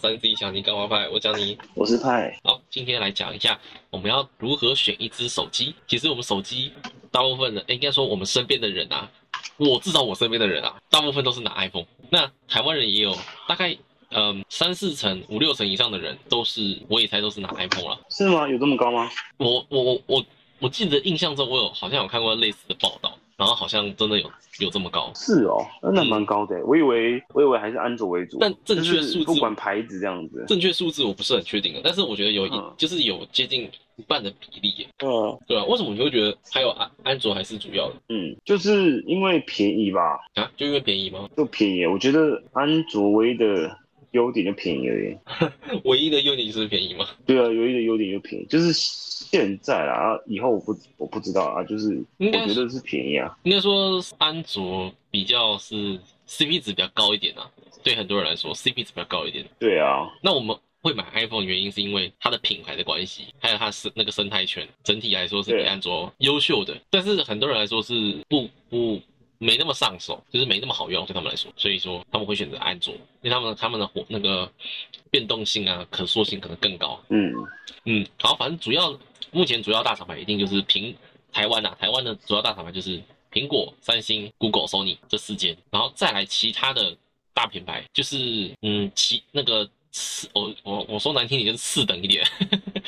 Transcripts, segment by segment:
三 C 小你干嘛派？我讲你我是派，好，今天来讲一下我们要如何选一只手机。其实我们手机大部分的，诶应该说我们身边的人啊，我至少我身边的人啊，大部分都是拿 iPhone。那台湾人也有大概嗯三四成、五六成以上的人都是，我也猜都是拿 iPhone 了。是吗？有这么高吗？我我我我我记得印象中我有好像有看过类似的报道，然后好像真的有有这么高。是哦，那蛮高的。我以为我以为还是安卓为主，但正确就是数字不管牌子这样子。正确数字我不是很确定的，但是我觉得有一、嗯就是有接近一半的比例耶，嗯对啊，为什么你会觉得还有安安卓还是主要的嗯，就是因为便宜吧，啊？就因为便宜吗？就便宜。我觉得安卓唯一的优点就便宜而已。唯一的优点就是便宜吗？对啊，唯一的优点就便宜，就是现在啦，啊，以后我不我不知道啊，就是我觉得是便宜啊。应该说安卓比较是 CP 值比较高一点啊，对很多人来说 CP 值比较高一点。对啊，那我们会买 iPhone 的原因是因为它的品牌的关系，还有它是那个生态圈，整体来说是比安卓优秀的。但是很多人来说是不不没那么上手，就是没那么好用对他们来说，所以说他们会选择安卓，因为他们他们的活那个变动性啊、可塑性可能更高。嗯，嗯，好，反正主要目前主要大厂牌一定就是苹台湾啊，台湾的主要大厂牌就是苹果、三星、Google、Sony 这四间，然后再来其他的大品牌，就是嗯，其那个次我我我说难听点就是次等一点，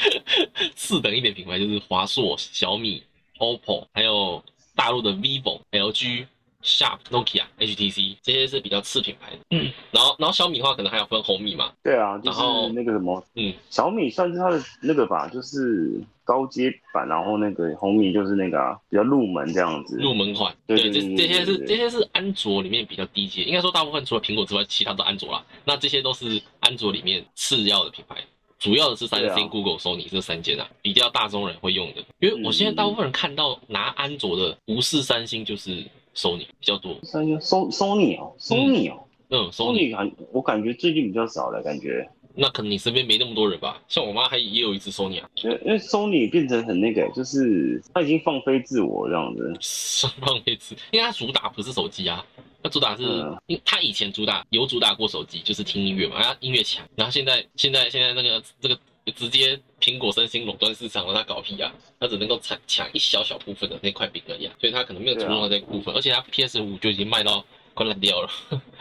次等一点品牌就是华硕、小米、OPPO，还有大陆的 vivo、LG。Sharp、Nokia、HTC 这些是比较次品牌的，嗯，然后然后小米的话可能还要分红米嘛，对啊，就是然后那个什么，嗯，小米算是它的那个吧，就是高阶版，然后那个红米就是那个啊，比较入门这样子。入门款，对这对对这些是这些是安卓里面比较低阶，应该说大部分除了苹果之外，其他都安卓啦。那这些都是安卓里面次要的品牌，主要的是三星、啊 Google、Sony 这三间啊，比较大众人会用的。因为我现在大部分人看到拿安卓的不是三星就是 Sony 比较多，三星 So Sony 哦，Sony 哦。嗯，Sony，Sony 感我感觉最近比较少了，感觉，那可能你身边没那么多人吧？像我妈还也有一只 Sony 啊，因为 Sony 变成很那个，就是它已经放飞自我这样子。上 放飞自，因为它主打不是手机啊，它主打是，嗯。因为它以前主打有主打过手机，就是听音乐嘛，它音乐强，然后现在现在现在那个这个直接苹果、三星垄断市场了，他搞屁啊，他只能够抢抢一小小部分的那块饼而已啊，所以他可能没有注重到这个部分，而且他 PS 五就已经卖到快烂掉了，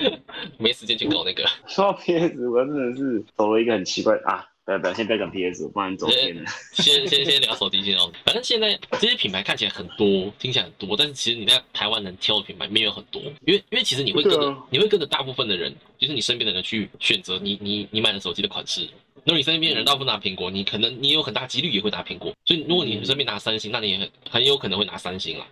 没时间去搞那个。说到 PS，我真的是走了一个很奇怪啊！不要不要，先不要讲 PS，不然走偏了。先先先聊手机，先哦。反正现在这些品牌看起来很多，听起来很多，但是其实你在台湾能挑的品牌没有很多，因为因为其实你会跟着、啊你会跟着大部分的人，就是你身边的人去选择你你你买的手机的款式。如果你身边的人大部分拿苹果，你可能你有很大几率也会拿苹果，所以如果你身边拿三星，那你也很很有可能会拿三星啦。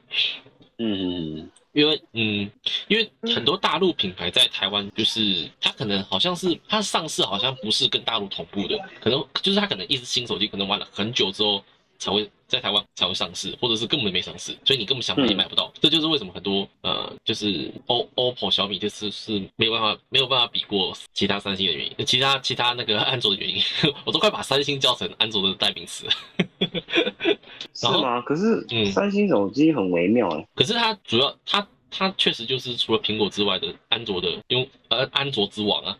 嗯，因为嗯，因为很多大陆品牌在台湾，就是它可能好像是它上市好像不是跟大陆同步的，可能就是它可能一只新手机可能玩了很久之后才会在台湾才会上市，或者是根本没上市，所以你根本想买也买不到。这就是为什么很多呃，就是 O OPPO、小米这次是没有办法没有办法比过其他三星的原因，其他其他那个安卓的原因，我都快把三星叫成安卓的代名词了。是吗？可是嗯三星手机很微妙哎。可是它主要它它确实就是除了苹果之外的安卓的用呃安卓之王啊，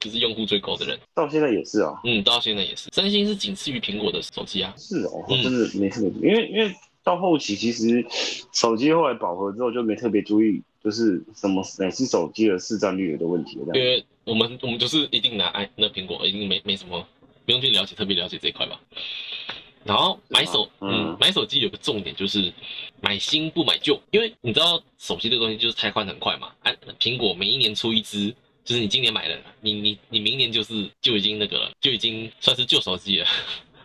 就是用户最高的人。到现在也是啊，嗯，到现在也是，三星是仅次于苹果的手机啊。是哦，真的没特别因为因为到后期其实手机后来饱和之后就没特别注意，就是什么哪些手机的市占率的问题了。因为我们我们就是一定拿哎那苹果，一定没没什么不用去了解特别了解这一块吧。然后买手，嗯嗯，买手机有个重点就是买新不买旧，因为你知道手机这个东西就是拆换很快嘛。按苹果每一年出一支，就是你今年买了，你你你明年就是就已经那个了，就已经算是旧手机了。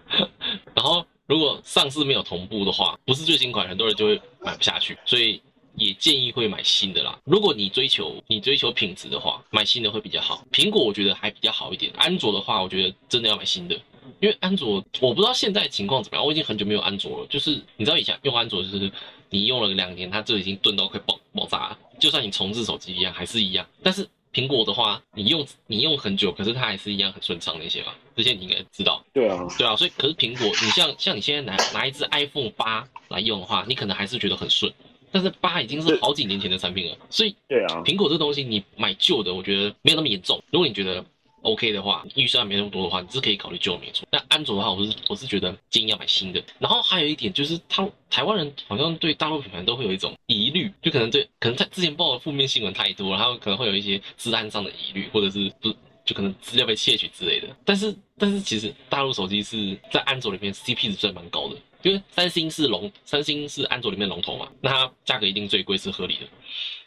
然后如果上市没有同步的话，不是最新款，很多人就会买不下去，所以也建议会买新的啦。如果你追求你追求品质的话，买新的会比较好。苹果我觉得还比较好一点，安卓的话，我觉得真的要买新的。因为安卓我不知道现在情况怎么样，我已经很久没有安卓了。就是你知道以前用安卓，就是你用了两年，它就已经钝到快爆爆炸了，就算你重置手机一样，还是一样。但是苹果的话，你用你用很久，可是它还是一样很顺畅那些吧？这些你应该知道。对啊，对啊，所以可是苹果，你像像你现在拿拿一只 iPhone 八来用的话，你可能还是觉得很顺，但是八已经是好几年前的产品了，所以对啊，苹果这东西你买旧的，我觉得没有那么严重。如果你觉得 OK 的话，预算没那么多的话，你是可以考虑旧的没错。但安卓的话，我是我是觉得建议要买新的。然后还有一点就是，他台湾人好像对大陆品牌都会有一种疑虑，就可能对可能他之前报的负面新闻太多，然后可能会有一些治安上的疑虑，或者是不就可能资料被窃取之类的。但是但是其实大陆手机是在安卓里面 CP 值算蛮高的，因为三星是龙，三星是安卓里面龙头嘛，那它价格一定最贵是合理的。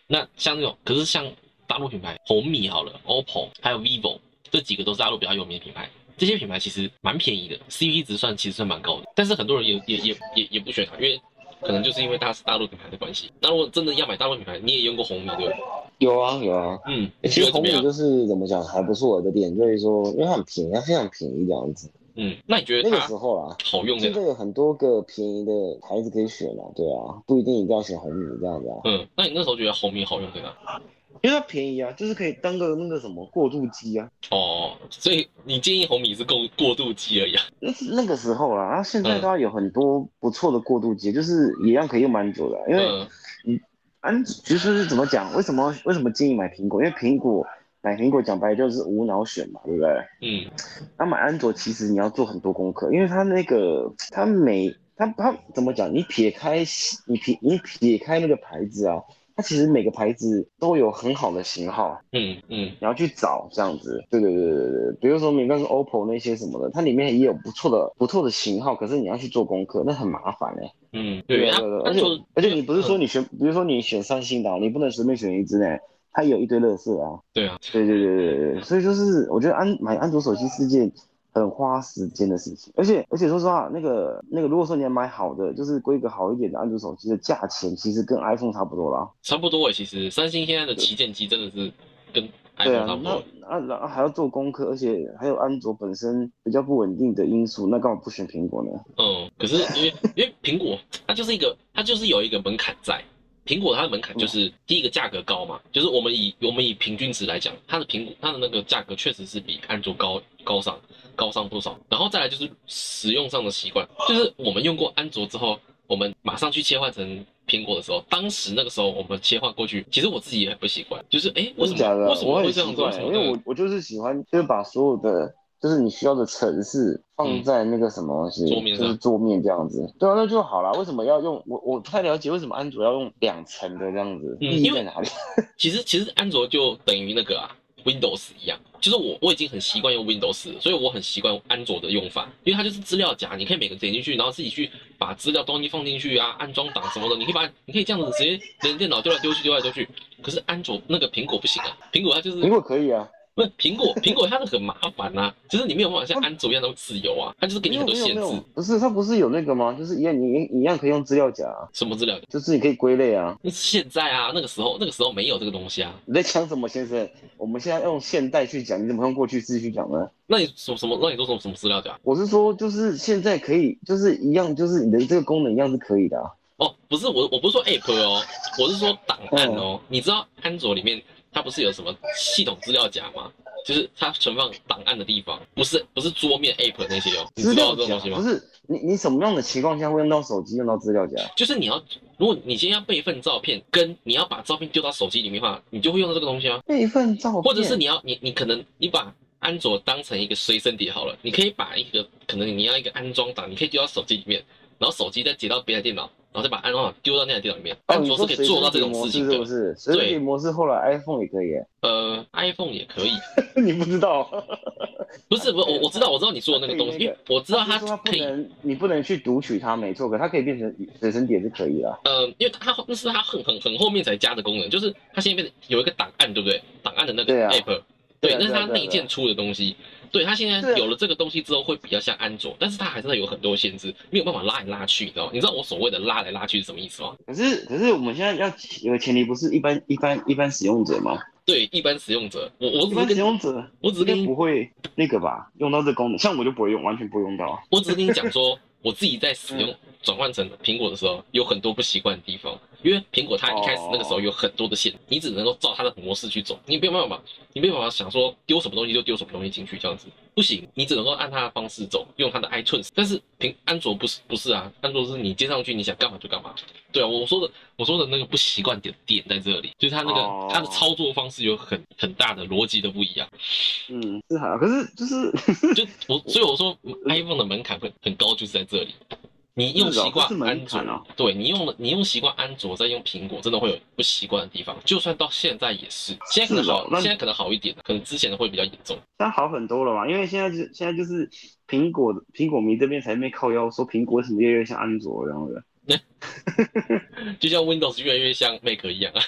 那像那种可是像大陆品牌红米好了，OPPO 还有 vivo 这几个都是大陆比较有名的品牌，这些品牌其实蛮便宜的，CP 值算其实算蛮高的。但是很多人也也也也也不选它，因为可能就是因为它是大陆品牌的关系。那如果真的要买大陆品牌，你也用过红米对吧？有啊有啊，嗯，欸其实红米就是怎么讲还不错的点，就是说因为它很便宜，它非常便宜这样子。嗯，那你觉得那个时候啊，好用？现在有很多个便宜的牌子可以选啊，对啊，不一定一定要选红米这样子啊，嗯，那你那时候觉得红米好用在哪？因为它便宜啊，就是可以当个那个什么过渡机啊。哦，所以你建议红米是过过渡机而已啊？那是那个时候啦，然后现在嗯都要有很多不错的过渡机，就是一样可以用蛮久的啊，因为你安其实是怎么讲？为什么为什么建议买苹果？因为苹果买苹果讲白了就是无脑选嘛，对不对？嗯那买安卓其实你要做很多功课，因为它那个它每它它怎么讲？你撇开你撇你撇开那个牌子啊，它其实每个牌子都有很好的型号，嗯嗯。你要去找这样子。对对对对对，比如说你刚刚 OPPO 那些什么的，它里面也有不错的不错的型号，可是你要去做功课，那很麻烦哎、嗯，对，对对，而且而且你不是说你选，比如说你选三星的啊，你不能随便选一只呢，它也有一堆乐色啊。对啊，对对对对对，所以就是我觉得安买安卓手机是件很花时间的事情，而且而且说实话，那个那个如果说你要买好的，就是规格好一点的安卓手机的价钱，其实跟 iPhone 差不多啦。差不多诶。其实三星现在的旗舰机真的是跟对 iPhone 啊差，不那多。啊然后还要做功课，而且还有安卓本身比较不稳定的因素，那干嘛不选苹果呢？嗯，可是因为因为苹果它就是一个它就是有一个门槛在，苹果它的门槛就是第一个价格高嘛，就是我们以我们以平均值来讲，它的苹果它的那个价格确实是比安卓高高上高上不少，然后再来就是使用上的习惯，就是我们用过安卓之后，我们马上去切换成。苹果的时候，当时那个时候我们切换过去，其实我自己也很不习惯，就是哎，为什？么为什么会这样做？因为我我就是喜欢，就是把所有的就是你需要的城市放在那个什么东西，嗯桌面上就是桌面这样子。对啊，那就好了。为什么要用我我不太了解为什么安卓要用两层的这样子，嗯意义因为在哪里？其实其实安卓就等于那个啊 Windows 一样，就是我我已经很习惯用 Windows，所以我很习惯安卓的用法，因为它就是资料夹，你可以每个点进去，然后自己去把资料东西放进去啊，安装档什么的，你可以把你可以这样子直接连电脑丢来丢去丢来丢去。可是安卓那个苹果不行啊，苹果它就是苹果可以啊，不是苹果苹果它是很麻烦呐、就是你没有办法像安卓一样那么自由啊，它就是给你很多限制不是它不是有那个吗？就是一样你一样可以用资料夹啊，什么资料夹？就是你可以归类啊。那是现在啊，那个时候那个时候没有这个东西啊。你在讲什么，先生？我们现在用现代去讲，你怎么用过去式去讲呢？那你什么什么？那你说什么什么资料夹？我是说，就是现在可以，就是一样，就是你的这个功能一样是可以的啊。哦，不是我，我不是说 App 哦，我是说档案哦。你知道安卓里面它不是有什么系统资料夹吗？就是它存放档案的地方，不是不是桌面 App 那些哦。你知道这种东西吗？不是你你什么样的情况下会用到手机用到资料夹？就是你要，如果你今天要备份照片，跟你要把照片丢到手机里面的话，你就会用到这个东西啊。备份照片，或者是你要你你可能你把安卓当成一个随身碟好了，你可以把一个可能你要一个安装档，你可以丢到手机里面，然后手机再接到别的电脑，然后再把安装好丢到那台电脑里面。哦，安卓是可以做到这种事情的。式是不是？随身碟模式后来 iPhone 也可以，呃，iPhone 也可以，你不知道？不是不是我我知道我知道你说的那个东西，因为我知道它不可以，能，你不能去读取它，没错，可它可以变成随身碟是可以的。呃，因为它那是它很很很后面才加的功能，就是它现在变成有一个档案，对不对？档案的那个 app，对啊那是它内建出的东西。对，它现在有了这个东西之后，会比较像安卓，但是它还是有很多限制，没有办法拉来拉去，你知道吗？你知道我所谓的拉来拉去是什么意思吗？可是可是我们现在要有个前提，不是一般一般一般使用者吗？对，一般使用者，我我一般使只是跟用者我只是跟你不会那个吧，用到这功能，像我就不会用，完全不会用到。我只是跟你讲说，我自己在使用，转换成苹果的时候，有很多不习惯的地方。因为苹果它一开始那个时候有很多的线，你只能够照它的模式去走，你没有办法，你没有办法想说丢什么东西就丢什么东西进去这样子，不行，你只能够按它的方式走，用它的 iTunes。但是苹安卓不是不是啊，安卓是你接上去你想干嘛就干嘛。对啊，我说的我说的那个不习惯点点在这里，就是它那个它的操作方式有很很大的逻辑的不一样。嗯，是还好，可是就是就我所以我说 iPhone 的门槛很很高，就是在这里。你用习惯安卓，对你用了你用习惯安卓，再用苹果，真的会有不习惯的地方。就算到现在也是，现在可能好，现在可能好一点，可能之前的会比较严重。但好很多了嘛，因为现在就是现在就是苹果苹果迷这边才没靠腰说苹果为什么越来越像安卓这样的。就像 Windows 越来越像 Mac 一样啊。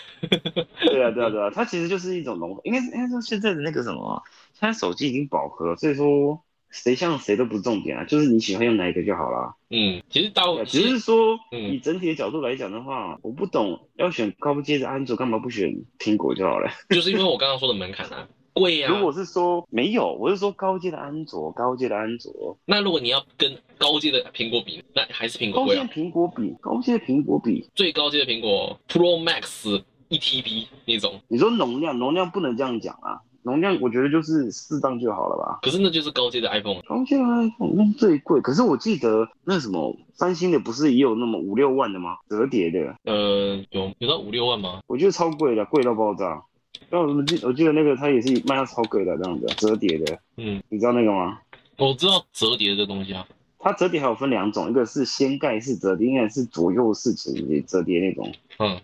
对啊对啊对啊，它其实就是一种融合，应该应该说现在的那个什么，现在手机已经饱和，所以说。谁像谁都不是重点啊，就是你喜欢用哪一个就好了。嗯，其实到只是说，以整体的角度来讲的话，我不懂要选高阶的安卓，干嘛不选苹果就好了？就是因为我刚刚说的门槛啊，贵啊。如果是说没有，我是说高阶的安卓，高阶的安卓。那如果你要跟高阶的苹果比，那还是苹果贵啊。高阶苹果比高阶苹果比最高阶的苹果 Pro Max 一 TB 那种。你说容量，容量不能这样讲啊。容量我觉得就是适当就好了吧。可是那就是高阶的 iPhone，高阶的 iPhone 那最贵。可是我记得那什么三星的不是也有那么五六万的吗？折叠的。呃，有有到五六万吗？我觉得超贵的，贵到爆炸。但我记我记得那个它也是卖到超贵的这样子，折叠的。嗯，你知道那个吗？我知道折叠的东西啊。它折叠还有分两种，一个是掀盖式折叠，应该是左右式折叠折叠那种。嗯，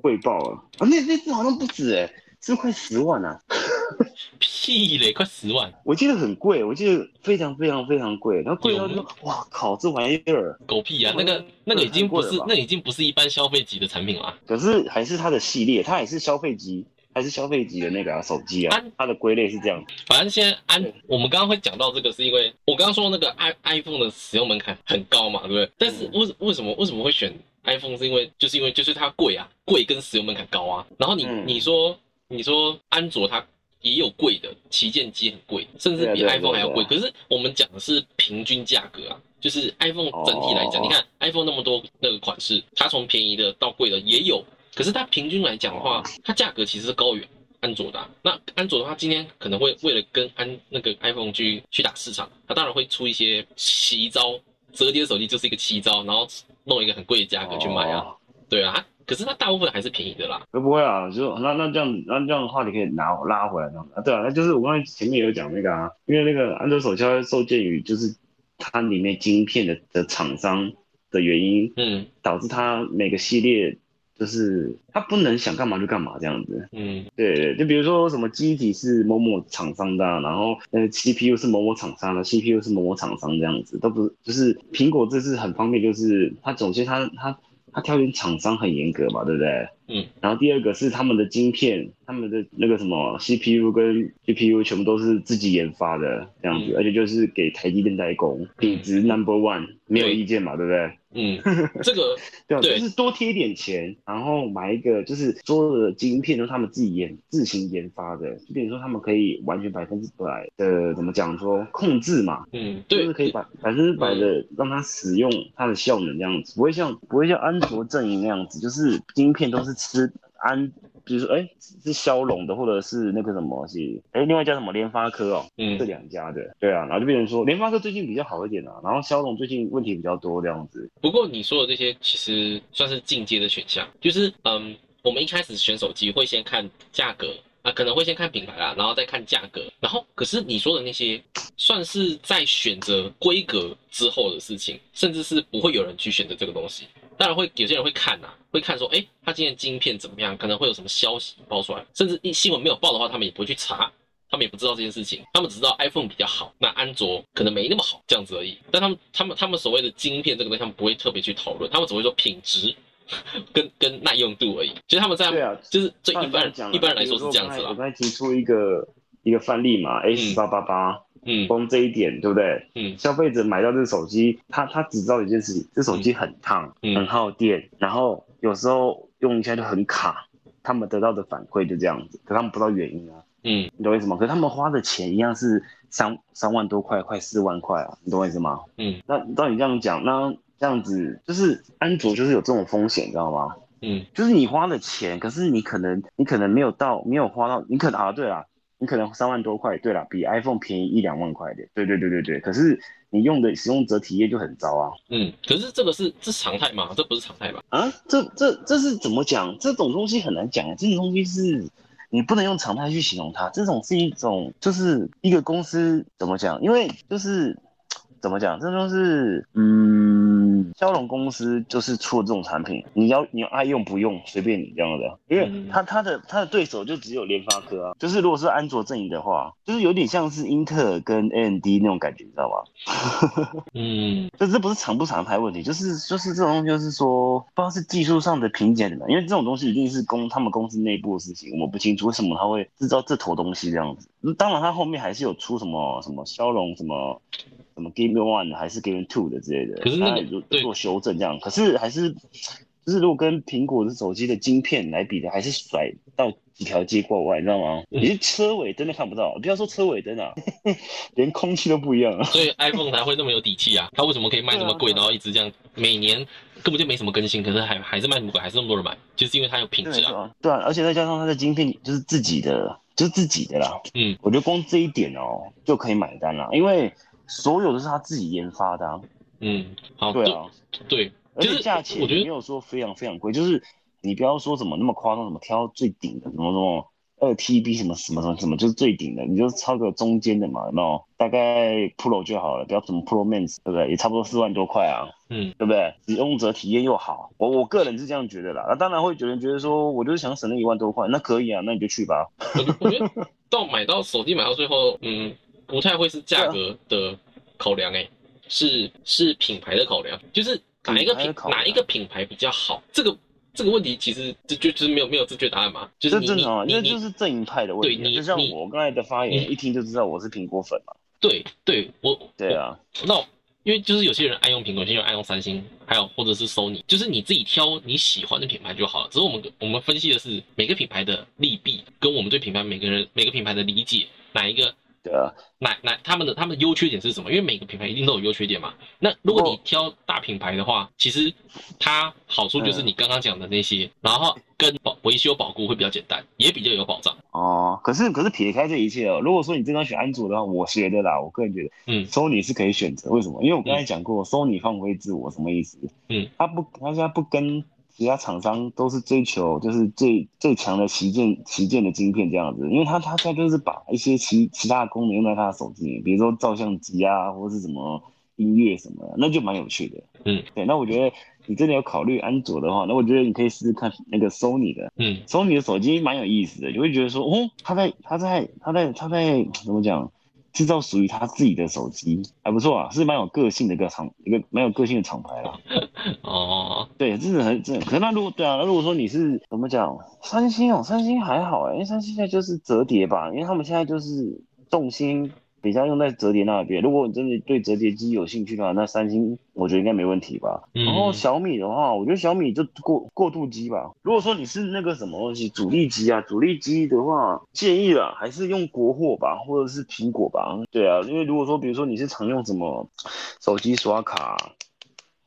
贵爆了啊！那那只好像不止哎。是快十万啊！屁嘞，快十万！我记得很贵，我记得非常非常非常贵。然后贵到就说，哇靠，这玩意儿狗屁啊！那个那个已经不是，那已经不是一般消费级的产品了。可是还是它的系列，它也是消费级，还是消费级的那个手机啊。它的归类是这样。反正现在安，我们刚刚会讲到这个，是因为我刚刚说那个 i iPhone 的使用门槛很高嘛，对不对？但是为为什么为什么会选 iPhone？是因为就是因为就是它贵啊，贵跟使用门槛高啊。然后你你说。你说安卓它也有贵的旗舰机，很贵，甚至比 iPhone 还要贵。可是我们讲的是平均价格啊，就是 iPhone 整体来讲，你看 iPhone 那么多那个款式，它从便宜的到贵的也有。可是它平均来讲的话，它价格其实是高于安卓的。那安卓的话，今天可能会为了跟安那个 iPhone 去去打市场，它当然会出一些奇招，折叠手机就是一个奇招，然后弄一个很贵的价格去卖啊。对啊。可是它大部分还是便宜的啦，会不会啊？就那那这样子，那这样的话你可以拿拉回来这样子啊？对啊，那就是我刚才前面有讲那个啊，因为那个安卓手机受限于就是它里面晶片的的厂商的原因，嗯，导致它每个系列就是它不能想干嘛就干嘛这样子，嗯，对对，就比如说什么机体是某某厂商的，然后呃 CPU 是某某厂商的，CPU 是某某厂商这样子，都不是，就是苹果这次很方便，就是它首先它它。它挑选厂商很严格嘛，对不对？嗯。然后第二个是他们的晶片，他们的那个什么 CPU 跟 GPU 全部都是自己研发的这样子，而且就是给台积电代工，品质 Number One，没有意见嘛，对。不对？嗯，这个对，就是多贴一点钱，然后买一个，就是所有的晶片都是他们自己研自行研发的，就等于说他们可以完全百分之百的怎么讲说控制嘛，嗯，对，就是可以百百分之百的让它使用它的效能这样子，不会像不会像安卓阵营那样子，就是晶片都是吃安。比如说，哎，是骁龙的，或者是那个什么，是哎，另外一家什么联发科哦，嗯，这两家的，对啊，然后就变成说联发科最近比较好一点啊，然后骁龙最近问题比较多这样子。不过你说的这些其实算是进阶的选项，就是嗯，我们一开始选手机会先看价格啊，可能会先看品牌啊，然后再看价格，然后可是你说的那些算是在选择规格之后的事情，甚至是不会有人去选择这个东西。当然会有些人会看呐，会看说，哎，他今天晶片怎么样？可能会有什么消息爆出来，甚至一新闻没有报的话，他们也不会去查，他们也不知道这件事情，他们只知道 iPhone 比较好，那安卓可能没那么好，这样子而已。但他们他们他们所谓的晶片这个东西，他们不会特别去讨论，他们只会说品质 跟跟耐用度而已。其实他们在对啊，就是最一般一般人来说是这样子啦。我刚才提出一个一个范例嘛，A 十八八八。嗯，光这一点对不对？嗯，消费者买到这个手机，他他只知道一件事情，这手机很烫，很耗电，然后有时候用一下就很卡，他们得到的反馈就这样子，可他们不知道原因啊。嗯，你懂我意思吗？可他们花的钱一样是三三万多块，快四万块啊，你懂我意思吗？嗯，那照你这样讲，那这样子，就是安卓就是有这种风险，你知道吗？嗯就是你花的钱，可是你可能你可能没有到，没有花到，你可能啊，对啦，你可能三万多块，对啦，比 iPhone 便宜一两万块的，对对对对对，可是你用的使用者体验就很糟啊嗯，可是这个是这是常态吗？这不是常态吧？啊，这这这是怎么讲？这种东西很难讲，这种东西是你不能用常态去形容它，这种是一种就是一个公司怎么讲？因为就是怎么讲，这就是嗯，骁龙公司就是出了这种产品，你要你爱用不用随便你这样的，因为嗯他他的他的对手就只有联发科啊，就是如果是安卓阵营的话，就是有点像是英特尔跟 AMD 那种感觉，你知道吗？嗯这这不是常不常态问题，就是就是这种东西，就是说不知道是技术上的瓶颈的，因为这种东西一定是公他们公司内部的事情，我不清楚为什么他会制造这坨东西这样子。当然，他后面还是有出什么什么骁龙什么什么 Game One 还是 Game Two 的之类的，可是那个他也做修正这样，可是还是就是如果跟苹果的手机的晶片来比的，还是甩到几条街过外，你知道吗？嗯你是车尾灯都看不到，不要说车尾灯啊，连空气都不一样啊。所以 iPhone 才会那么有底气啊！它为什么可以卖那么贵，然后一直这样，每年根本就没什么更新，可是还还是卖那么贵，还是那么多人买，就是因为它有品质啊。对啊，对啊，而且再加上它的晶片就是自己的，就是自己的啦。嗯，我觉得光这一点哦就可以买单了，因为所有都是他自己研发的、啊。嗯，好，对啊，对，而且价钱也没有说非常非常贵，就是你不要说什么那么夸张，什么挑最顶的，什么什么二 TB 什么什么什么什么，就是最顶的，你就抄个中间的嘛，有没有？大概 Pro 就好了，不要什么 Pro Max，对不对？也差不多四万多块啊。嗯对不对？使用者体验又好，我我个人是这样觉得啦。那当然会有人觉得说，我就是想省那一万多块，那可以啊，那你就去吧。我我觉得 到买到手机买到最后，嗯，不太会是价格的考量、欸，是是品牌的考量，就是哪一个品哪一个品牌比较好，这个这个问题其实这就就是没有没有正确答案嘛，就是正常啊，因为就是阵营派的问题啊。对你就像我刚才的发言，一听就知道我是苹果粉嘛。对对我对啊，那因为就是有些人爱用苹果，有些人爱用三星，还有或者是 Sony，就是你自己挑你喜欢的品牌就好了。只是我们我们分析的是每个品牌的利弊，跟我们对品牌每个人每个品牌的理解，哪一个对啊，哪哪他们的他们的优缺点是什么？因为每个品牌一定都有优缺点嘛。那如果你哦挑大品牌的话，其实它好处就是你刚刚讲的那些，然后跟保维修保固会比较简单，也比较有保障。哦，可是可是撇开这一切哦，如果说你真的选安卓的话，我觉得啦，我个人觉得嗯 Sony 是可以选择。为什么？因为我刚才讲过、s o n y 放飞自我什么意思？嗯，他不，他现在不跟其他厂商都是追求就是最最强的旗舰旗舰的晶片这样子，因为他他现在就是把一些其其他的功能用在他的手机里，比如说照相机啊，或者是什么音乐什么的，那就蛮有趣的。嗯，对，那我觉得你真的有考虑安卓的话，那我觉得你可以试试看那个 Sony 的。嗯 Sony 的手机蛮有意思的，你会觉得说，哦，他在他在他在他在怎么讲，制造属于他自己的手机，还不错啊，是蛮有个性的一个厂一个蛮有个性的厂牌啦。哦，对，真的很真的。可是那如果对啊，那如果说你是怎么讲，三星哦，三星还好哎，因为三星现在就是折叠吧，因为他们现在就是重心比较用在折叠那边。如果你真的对折叠机有兴趣的话，那三星我觉得应该没问题吧。嗯然后小米的话，我觉得小米就过过渡机吧。如果说你是那个什么东西主力机啊，主力机的话，建议啊还是用国货吧，或者是苹果吧。对啊，因为如果说比如说你是常用什么手机刷卡。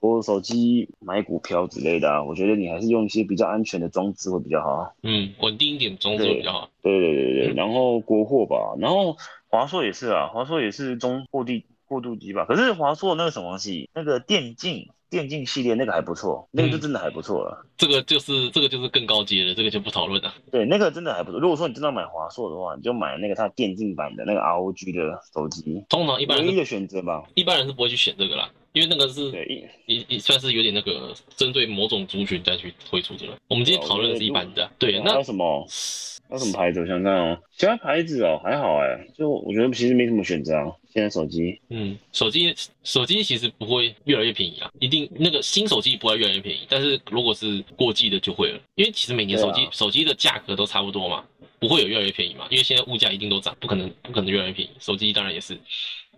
或者手机买股票之类的啊，我觉得你还是用一些比较安全的装置会比较好。嗯，稳定一点装置会比较好。对对对对，嗯然后国货吧，然后华硕也是啊，华硕也是中过地过渡机吧。可是华硕那个什么东西，那个电竞电竞系列那个还不错，那个就真的还不错了。这个就是这个就是更高阶的，这个就不讨论了。对，那个真的还不错。如果说你真的要买华硕的话，你就买那个它电竞版的那个 ROG 的手机，通常一般人唯一的选择吧。一般人是不会去选这个啦，因为那个是对，一也也算是有点那个针对某种族群再去推出的了。我们今天讨论的是一般的，对，那什么？那什么牌子？我想想看哦，其他牌子哦还好哎，就我觉得其实没什么选择啊。现在手机，嗯，手机手机其实不会越来越便宜啊，一定那个新手机不会越来越便宜，但是如果是过季的就会了，因为其实每年手机、啊手机的价格都差不多嘛，不会有越来越便宜嘛，因为现在物价一定都涨，不可能不可能越来越便宜，手机当然也是。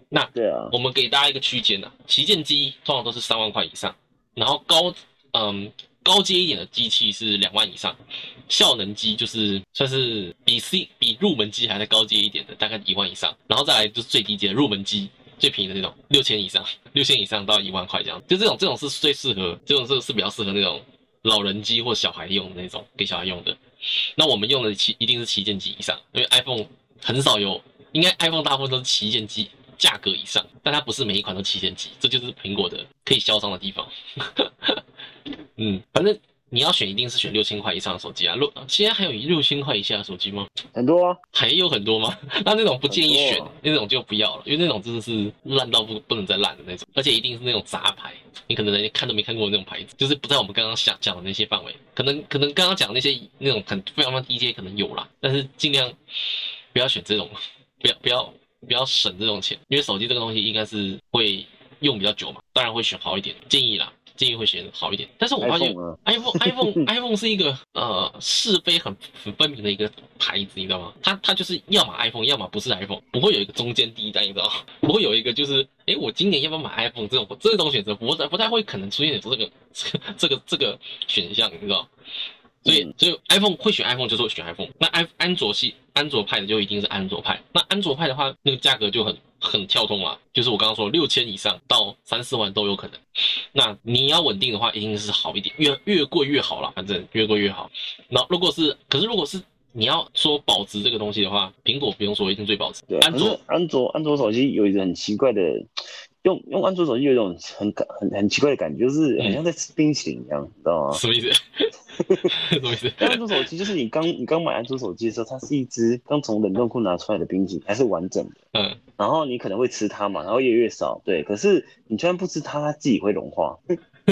那对啊，我们给大家一个区间呐，旗舰机通常都是三万块以上，然后高嗯高阶一点的机器是两万以上，效能机就是算是比 C 比入门机还在高阶一点的，大概一万以上，然后再来就是最低阶的入门机，最便宜的那种，六千以上，六千以上到一万块这样，就这种这种是最适合，这种是是比较适合那种老人机或小孩用的那种，给小孩用的。那我们用的旗一定是旗舰机以上，因为 iPhone 很少有，应该 iPhone 大部分都是旗舰机价格以上，但它不是每一款都旗舰机，这就是苹果的可以嚣张的地方。嗯，反正。你要选一定是选六千块以上的手机啊！六现在还有六千块以下的手机吗？很多啊，还有很多吗？那那种不建议选，那种就不要了，因为那种真的是烂到不不能再烂的那种，而且一定是那种杂牌，你可能连看都没看过那种牌子，就是不在我们刚刚想讲的那些范围。可能可能刚刚讲那些那种很非常非常低阶可能有啦，但是尽量不要选这种，不要不要不要省这种钱，因为手机这个东西应该是会用比较久嘛，当然会选好一点，建议啦。建议会选好一点，但是我发现 iPhone iPhone iPhone 是一个呃是非很很分明的一个牌子，你知道吗？它它就是要么 iPhone，要么不是 iPhone，不会有一个中间第一代，你知道吗？不会有一个就是哎，我今年要不要买 iPhone 这种这种选择，不太不太会可能出现你说这个这个这个选项，你知道？所以所以 iPhone 会选 iPhone 就是会选 iPhone，那安安卓系安卓派的就一定是安卓派，那安卓派的话，那个价格就很。很跳动了，就是我刚刚说六千以上到三四万都有可能。那你要稳定的话，一定是好一点，越越贵越好了，反正越贵越好。那如果是，可是如果是你要说保值这个东西的话，苹果不用说一定最保值。对，安卓安卓安卓手机有一个很奇怪的，用用安卓手机有一种很感很很奇怪的感觉，就是很像在吃冰淇淋一样，你知道吗？什么意思？什么意思？安卓手机就是你刚你刚买安卓手机的时候，它是一只刚从冷冻库拿出来的冰淇淋，还是完整的。嗯。然后你可能会吃它嘛，然后越越少。对，可是你就算不吃它，它自己会融化，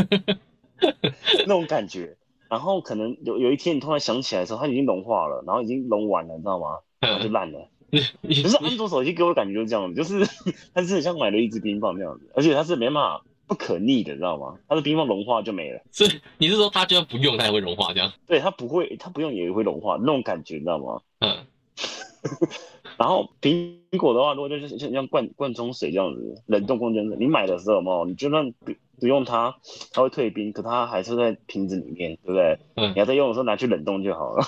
那种感觉。然后可能有有一天你突然想起来的时候，它已经融化了，然后已经融完了，你知道吗？然后就烂了。可是安卓手机给我感觉就是这样，就是 它是很像买了一支冰棒那样子，而且它是没办法。不可逆的，知道吗？它的冰棒融化就没了。所以你是说它就算不用，它也会融化这样？对，它不会，它不用也会融化那种感觉，你知道吗？嗯。然后苹果的话，如果就是像像罐罐装水这样子，冷冻空间的，你买的时候嘛，你就算不不用它，它会退冰，可它还是在瓶子里面，对不对？嗯。你要在用的时候拿去冷冻就好了。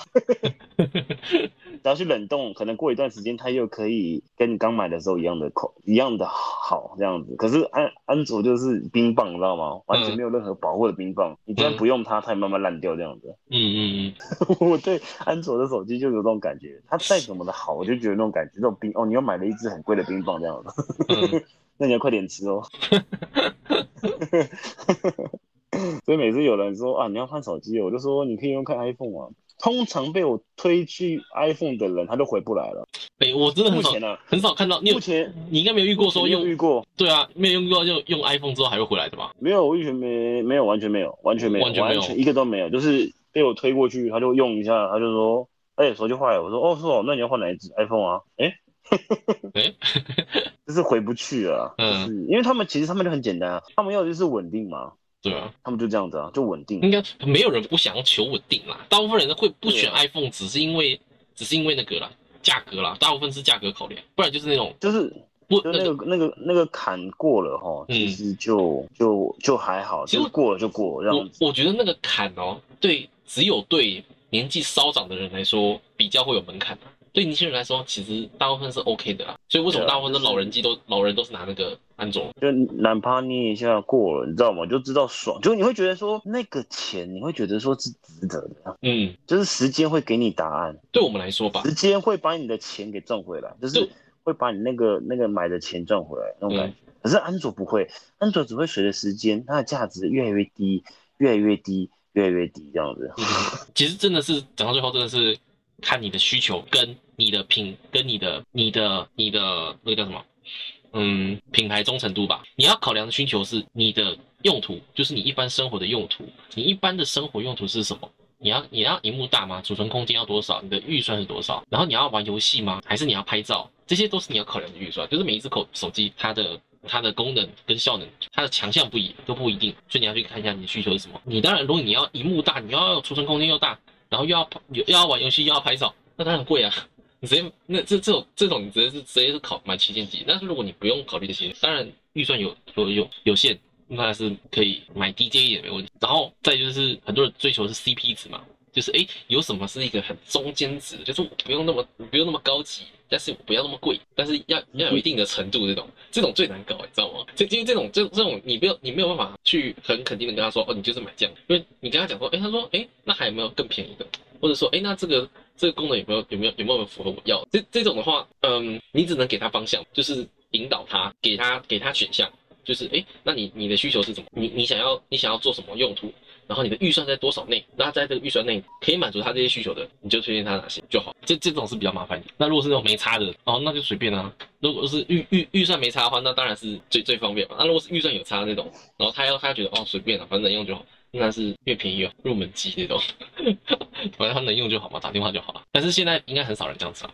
只要去冷冻，可能过一段时间它又可以跟你刚买的时候一样的口一样的好这样子。可是安安卓就是冰棒，你知道吗？完全没有任何保护的冰棒，你既然不用它，它也慢慢烂掉这样子。嗯嗯嗯，我对安卓的手机就有这种感觉，它再怎么的好，我就觉得那种感觉，这种冰哦，你又买了一支很贵的冰棒这样子，那你要快点吃哦。所以每次有人说啊你要换手机，我就说你可以用看 iPhone 啊。通常被我推去 iPhone 的人，他都回不来了。哎，我真的很少很少看到。目前你应该没有遇过说用遇过。对啊，没有用过就用 iPhone 之后还会回来的吧？没有，完全没没有，完全没有，完全没有，完全没有，一个都没有。就是被我推过去，他就用一下，他就说：“哎，手机坏了。”我说：“哦，是哦，那你要换哪一只 iPhone 啊？”哎，哎，就是回不去了。嗯，因为他们其实他们就很简单啊，他们要的就是稳定嘛。对啊，他们就这样子啊，就稳定。应该没有人不想要求稳定啦，大部分人会不选 iPhone，只是因为，只是因为那个啦，价格啦，大部分是价格考量，不然就是那种，就是不那个那个那个坎过了哈，其实就就就还好，其实过了就过。我我觉得那个坎哦，对，只有对年纪稍长的人来说，比较会有门槛。对年轻人来说，其实大部分是 OK 的啦。所以为什么大部分的老人机都老人都是拿那个安卓？就哪怕捏一下过了，你知道吗？就知道爽。就你会觉得说那个钱，你会觉得说是值得的。嗯，就是时间会给你答案。对我们来说吧，时间会把你的钱给赚回来，就是会把你那个那个买的钱赚回来那种感觉。可是安卓不会，安卓只会随着时间，它的价值越来越低，越来越低，越来越低这样子。其实真的是讲到最后，真的是看你的需求跟。你的品跟你的、你的、你的那个叫什么？嗯，品牌忠诚度吧。你要考量的需求是你的用途，就是你一般生活的用途。你一般的生活用途是什么？你要你要荧幕大吗？储存空间要多少？你的预算是多少？然后你要玩游戏吗？还是你要拍照？这些都是你要考量的预算。就是每一只口手机，它的它的功能跟效能，它的强项不一都不一定，所以你要去看一下你的需求是什么。你当然，如果你要荧幕大，你要储存空间又大，然后又要又要玩游戏又要拍照，那当然贵啊。你直接那这这种这种你直接是直接是考买旗舰机，但是如果你不用考虑这些，当然预算有有有有限，那还是可以买低阶一点没问题。然后再就是很多人追求是 CP 值嘛，就是哎有什么是一个很中间值，就是不用那么不用那么高级，但是不要那么贵，但是要要有一定的程度，这种这种最难搞，你知道吗？这因为这种这这种你没有你没有办法去很肯定的跟他说，哦，你就是买这样，因为你跟他讲说，哎，他说，哎，那还有没有更便宜的？或者说，哎，那这个这个功能有没有有没有有没有符合我要？这这种的话，嗯，你只能给他方向，就是引导他，给他给他选项，就是哎，那你你的需求是什么？你你想要你想要做什么用途？然后你的预算在多少内？那在这个预算内可以满足他这些需求的，你就推荐他哪些就好。这这种是比较麻烦的。那如果是那种没差的，哦，那就随便啊。如果是预预预算没差的话，那当然是最最方便嘛。那如果是预算有差那种，然后他要他觉得哦随便了，反正能用就好，那是越便宜越入门级那种，反正他能用就好嘛，打电话就好了。但是现在应该很少人这样子啊。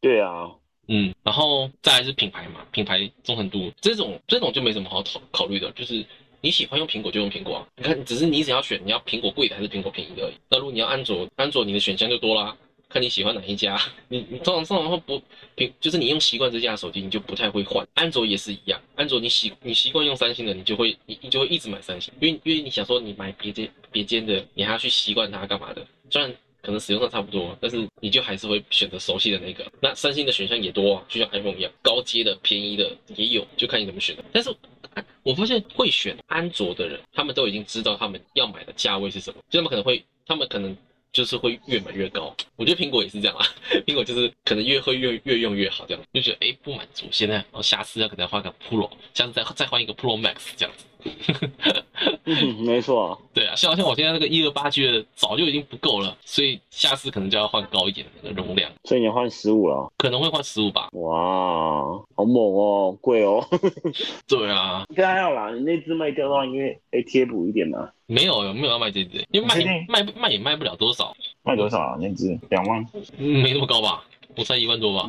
对啊，嗯，然后再来是品牌嘛，品牌忠诚度这种这种就没什么好考考虑的，就是。你喜欢用苹果就用苹果啊，你看，只是你只要选你要苹果贵的还是苹果便宜的而已。那如果你要安卓，安卓你的选项就多啦，看你喜欢哪一家。你你通常通常话不平，就是你用习惯这家手机，你就不太会换。安卓也是一样，安卓你习你习惯用三星的，你就会你你就会一直买三星，因为因为你想说你买别间别间的，你还要去习惯它干嘛的？虽然可能使用上差不多，但是你就还是会选择熟悉的那个。那三星的选项也多啊，就像 iPhone 一样，高阶的、便宜的也有，就看你怎么选的。但是。我发现会选安卓的人，他们都已经知道他们要买的价位是什么，就他们可能会，他们可能就是会越买越高。我觉得苹果也是这样啊，苹果就是可能越会越越用越好，这样就觉得哎不满足，现在哦下次要可能换个 Pro，下次再再换一个 Pro Max 这样子。嗯，没错，对啊，像像我现在那个一二八 G 的早就已经不够了，所以下次可能就要换高一点的那个容量。所以你要换十五了？可能会换十五吧。哇，好猛哦，贵哦。对啊，应该还好啦，你那只卖掉的话，因为哎贴补一点嘛。没有，有没有要卖这只？因为卖卖卖也卖不了多少。卖多少啊？那只两万？没那么高吧？我猜一万多吧。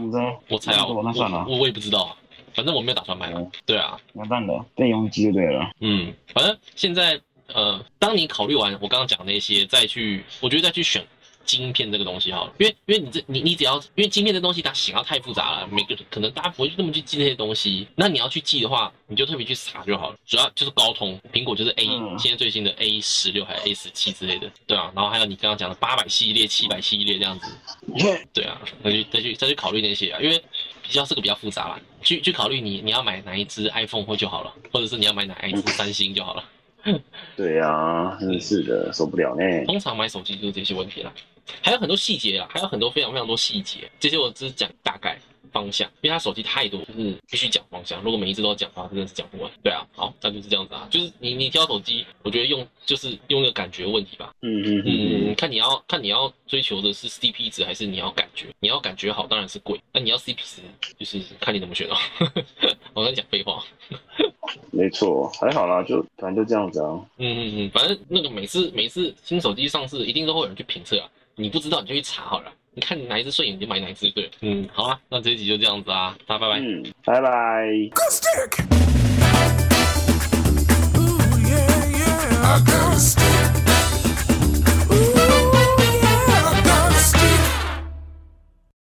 我猜啊，那算了，我我也不知道。反正我没有打算买了。对啊，完蛋了，备用机就对了。嗯，反正现在呃，当你考虑完我刚刚讲那些，再去，我觉得再去选晶片这个东西哈，因为因为你这你你只要因为晶片这东西它型号太复杂了，每个可能大家不会那么去记那些东西。那你要去记的话，你就特别去查就好了。主要就是高通，苹果就是 A，现在最新的 A 十六还是 A 十七之类的，对啊。然后还有你刚刚讲的八百系列、七百系列这样子，对啊，那就再去再去考虑那些啊，因为。比较这个比较复杂啦，去去考虑你你要买哪一只 iPhone 或就好了，或者是你要买哪一只三星就好了。对啊，真是的，受不了呢。通常买手机就是这些问题啦，还有很多细节啊，还有很多非常非常多细节，这些我只是讲大概。方向，因为他手机太多，就是必须讲方向。如果每一只都要讲的话，真的是讲不完。对啊，好，那就是这样子啊。就是你你挑手机，我觉得用就是用那个感觉问题吧。嗯嗯嗯嗯，看你要看你要追求的是 CP 值，还是你要感觉？你要感觉好，当然是贵。那你要 CP 值，就是看你怎么选哦。我在讲废话。没错，还好啦，就反正就这样子啊。嗯嗯嗯，反正那个每次每次新手机上市，一定都会有人去评测啊。你不知道，你就去查好了。你看哪一只顺眼，你就买哪一只，对。嗯，好啊，那这一集就这样子啊，大家拜拜。嗯，拜拜。